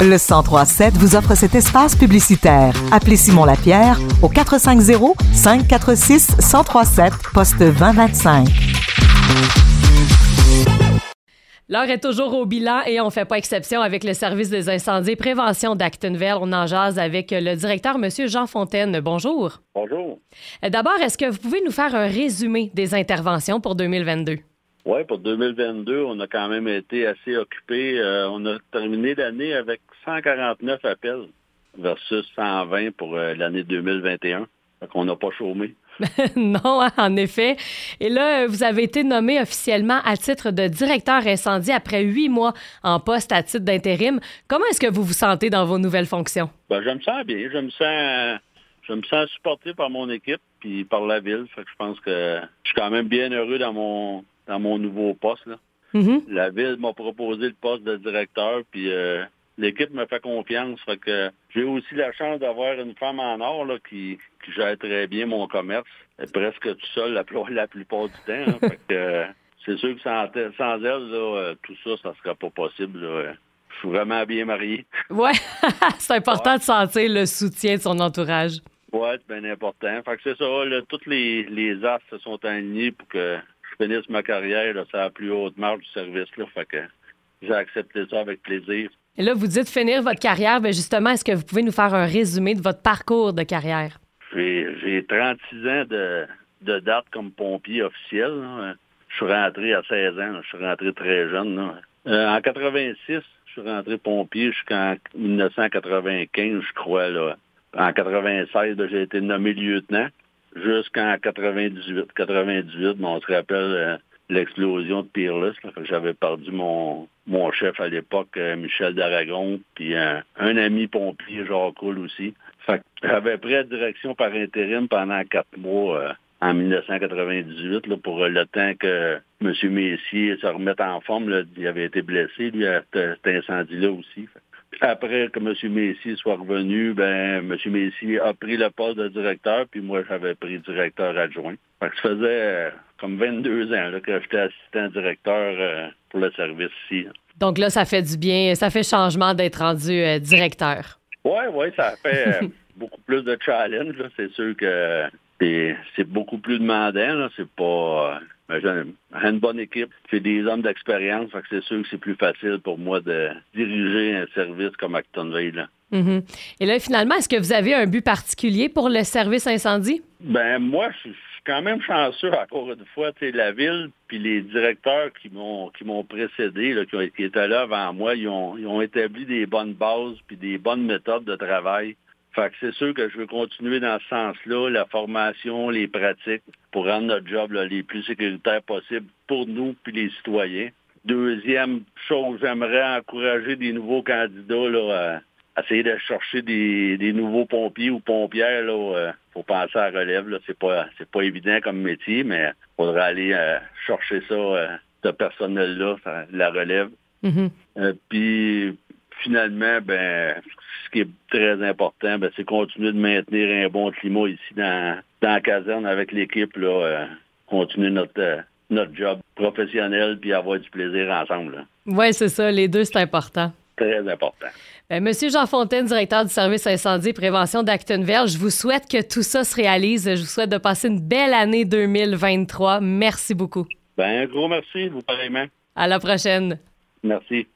Le 1037 vous offre cet espace publicitaire. Appelez Simon Lapierre au 450 546 1037 poste 2025. L'heure est toujours au bilan et on ne fait pas exception avec le service des incendies et prévention d'Actonville. On en jase avec le directeur, M. Jean Fontaine. Bonjour. Bonjour. D'abord, est-ce que vous pouvez nous faire un résumé des interventions pour 2022? Oui, pour 2022, on a quand même été assez occupés. Euh, on a terminé l'année avec 149 appels versus 120 pour euh, l'année 2021. Donc, on n'a pas chômé. non, hein, en effet. Et là, vous avez été nommé officiellement à titre de directeur incendie après huit mois en poste à titre d'intérim. Comment est-ce que vous vous sentez dans vos nouvelles fonctions? Ben, je me sens bien. Je me sens, je me sens supporté par mon équipe puis par la ville. Fait que je pense que je suis quand même bien heureux dans mon dans mon nouveau poste. Là. Mm-hmm. La ville m'a proposé le poste de directeur, puis euh, l'équipe me fait confiance. Fait que j'ai aussi la chance d'avoir une femme en or là, qui, qui gère très bien mon commerce. Presque tout seul la, la plupart du temps. hein. fait que euh, c'est sûr que sans, sans elle, là, euh, tout ça, ça serait pas possible. là. Je suis vraiment bien marié. Ouais, c'est important de sentir le soutien de son entourage. Ouais, c'est bien important. Fait que c'est ça, là, toutes les, les astres se sont alignés pour que je finisse ma carrière là, sur la plus haute marge du service. Là. Fait que j'ai accepté ça avec plaisir. Et là, vous dites finir votre carrière. Bien justement, est-ce que vous pouvez nous faire un résumé de votre parcours de carrière? J'ai j'ai 36 ans de, de date comme pompier officiel. là. Je suis rentré à 16 ans. là. Je suis rentré très jeune. là. Euh, en 86, je suis rentré pompier jusqu'en 1995, je crois. Là. En 96, là, j'ai été nommé lieutenant jusqu'en 98. 98, mais on se rappelle euh, l'explosion de Peerless. J'avais perdu mon, mon chef à l'époque, euh, Michel d'Aragon, puis un, ami pompier, Jacques Coul aussi. J'avais pris la direction par intérim pendant quatre mois euh, en 1998 là, pour le temps que M. Messier se remette en forme. Il avait été blessé, lui, à cet incendie-là aussi. Après que M. Messier soit revenu, ben M. Messier a pris le poste de directeur, puis moi j'avais pris directeur adjoint. Fait que ça faisait euh, comme 22 ans là, que j'étais assistant directeur euh, pour le service ici. Donc là, ça fait du bien, ça fait changement d'être rendu euh, directeur. Ouais, ouais, ça fait beaucoup plus de challenge. C'est sûr que c'est c'est beaucoup plus demandant. là. C'est pas. euh, j'ai j'ai une bonne équipe. J'ai des hommes d'expérience. Fait que c'est sûr que c'est plus facile pour moi de diriger un service comme Actonville. là. Mhm. Et là, finalement, est-ce que vous avez un but particulier pour le service incendie? Ben moi, je suis quand même chanceux encore une fois, la ville puis les directeurs qui m'ont qui m'ont précédé, là, qui, ont, qui étaient là avant moi, ils ont, ils ont établi des bonnes bases puis des bonnes méthodes de travail. Fait que c'est sûr que je veux continuer dans ce sens-là, la formation, les pratiques, pour rendre notre job là, les plus sécuritaires possibles pour nous puis les citoyens. Deuxième chose, j'aimerais encourager des nouveaux candidats là, à essayer de chercher des, des nouveaux pompiers ou pompières. Là, euh, faut penser à la relève. C'est pas c'est pas évident comme métier, mais faudrait aller euh, chercher ça, euh, ce personnel-là, la relève. Mhm. Euh, puis finalement, ben ce qui est très important, ben, c'est continuer de maintenir un bon climat ici dans, dans la caserne avec l'équipe, là, euh, continuer notre euh, notre job professionnel puis avoir du plaisir ensemble. Oui, c'est ça. Les deux, c'est important. Très important. Ben, Monsieur Jean Fontaine, directeur du service incendie et prévention d'Actonville, je vous souhaite que tout ça se réalise. Je vous souhaite de passer une belle année 2023. Merci beaucoup. Ben, un gros merci, vous pareillement. À la prochaine. Merci.